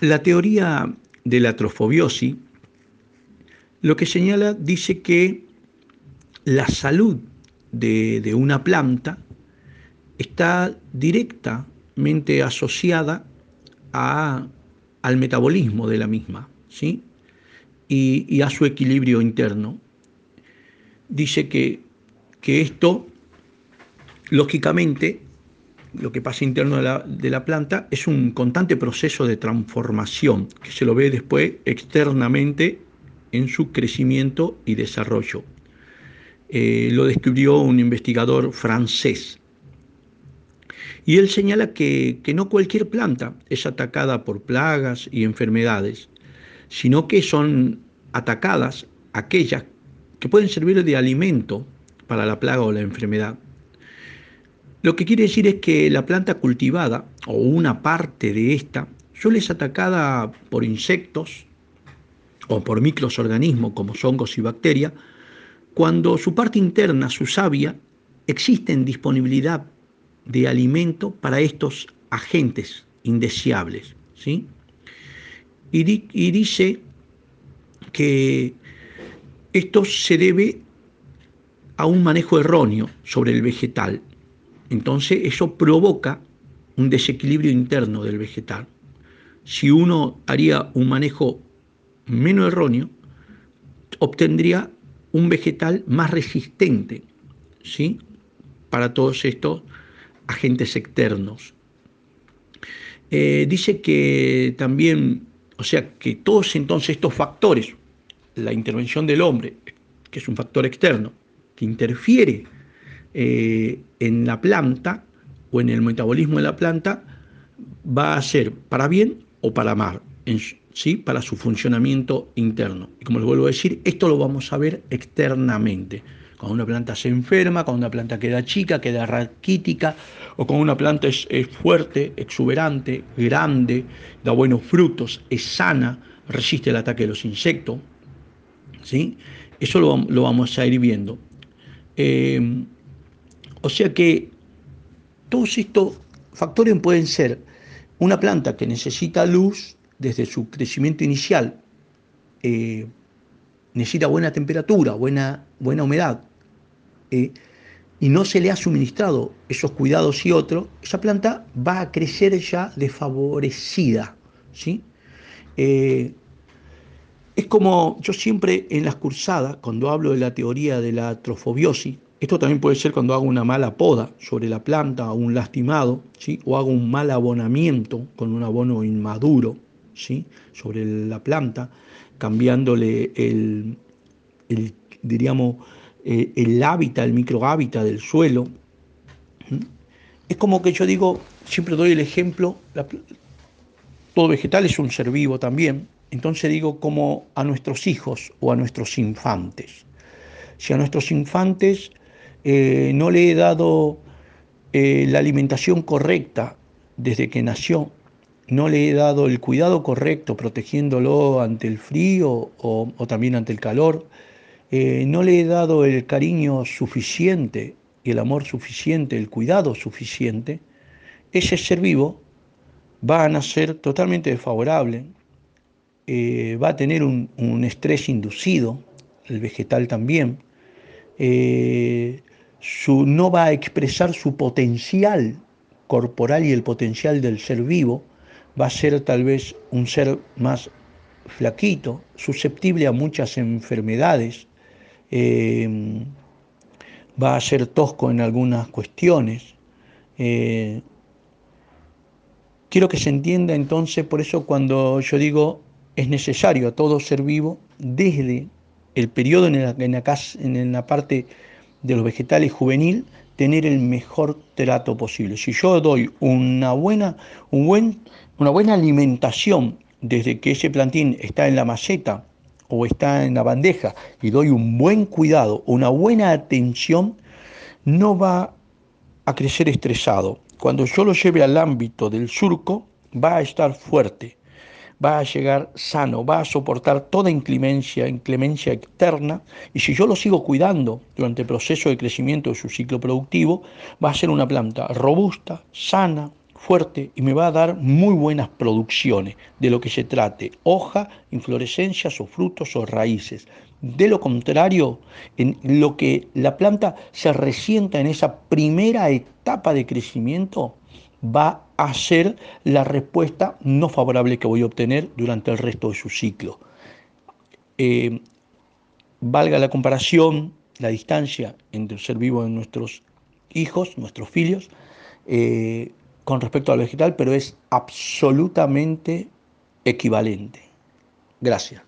La teoría de la trofobiosis lo que señala dice que la salud de, una planta está directamente asociada al metabolismo de la misma ¿sí? y, a su equilibrio interno. Dice que, que esto, lógicamente, lo que pasa interno de la, planta es un constante proceso de transformación que se lo ve después externamente en su crecimiento y desarrollo. Eh, lo descubrió un investigador francés. Y él señala que, que no cualquier planta es atacada por plagas y enfermedades, sino que son atacadas aquellas que pueden servir de alimento para la plaga o la enfermedad. Lo que quiere decir es que la planta cultivada o una parte de esta suele ser atacada por insectos o por microorganismos como hongos y bacterias, cuando su parte interna, su savia, existe en disponibilidad de alimento para estos agentes indeseables. ¿sí? Y, y dice que esto se debe a un manejo erróneo sobre el vegetal, entonces eso provoca un desequilibrio interno del vegetal. Si uno haría un manejo menos erróneo, obtendría un vegetal más resistente ¿sí? para todos estos agentes externos. Eh, dice que también, o sea, que todos entonces estos factores, la intervención del hombre, que es un factor externo, que interfiere eh, en la planta o en el metabolismo de la planta va a ser para bien o para mal, ¿sí? para su funcionamiento interno. Y como les vuelvo a decir, esto lo vamos a ver externamente. Cuando una planta se enferma, cuando una planta queda chica, queda raquítica, o cuando una planta es, fuerte, exuberante, grande, da buenos frutos, es sana, resiste el ataque de los insectos. ¿sí? Eso lo, vamos a ir viendo. Eh, o sea que todos estos factores pueden ser una planta que necesita luz desde su crecimiento inicial, eh, necesita buena temperatura, buena, buena humedad, eh, y no se le ha suministrado esos cuidados y otros, esa planta va a crecer ya desfavorecida. ¿sí? Eh, es como yo siempre en las cursadas, cuando hablo de la teoría de la trofobiosis, esto también puede ser cuando hago una mala poda sobre la planta o un lastimado, ¿sí? o hago un mal abonamiento con un abono inmaduro ¿sí? sobre la planta, cambiándole el, diríamos, eh, el hábitat, el microhábitat del suelo. Es como que yo digo, siempre doy el ejemplo, todo vegetal es un ser vivo también, entonces digo como a nuestros hijos o a nuestros infantes. Si a nuestros infantes eh, no le he dado eh, la alimentación correcta desde que nació, no le he dado el cuidado correcto protegiéndolo ante el frío o, también ante el calor, eh, no le he dado el cariño suficiente y el amor suficiente, el cuidado suficiente, ese ser vivo va a nacer totalmente desfavorable, va a tener un, estrés inducido, el vegetal también, no va a expresar su potencial corporal y el potencial del ser vivo, va a ser tal vez un ser más flaquito, susceptible a muchas enfermedades, eh, va a ser tosco en algunas cuestiones. Eh, quiero que se entienda entonces, por eso cuando yo digo es necesario a todo ser vivo, desde el periodo en la, en en la parte de los vegetales juvenil tener el mejor trato posible. Si yo doy una buena, un buen, una buena alimentación desde que ese plantín está en la maceta o está en la bandeja y doy un buen cuidado, una buena atención, no va a crecer estresado. Cuando yo lo lleve al ámbito del surco, va a estar fuerte, va a llegar sano, va a soportar toda inclemencia, inclemencia externa, y si yo lo sigo cuidando durante el proceso de crecimiento de su ciclo productivo, va a ser una planta robusta, sana, fuerte y me va a dar muy buenas producciones de lo que se trate, hoja, inflorescencias o frutos o raíces. De lo contrario, en lo que la planta se resienta en esa primera etapa de crecimiento, va a ser la respuesta no favorable que voy a obtener durante el resto de su ciclo. Eh, valga la comparación, la distancia entre el ser vivo de nuestros hijos, nuestros filios, eh, con respecto al vegetal, pero es absolutamente equivalente. Gracias.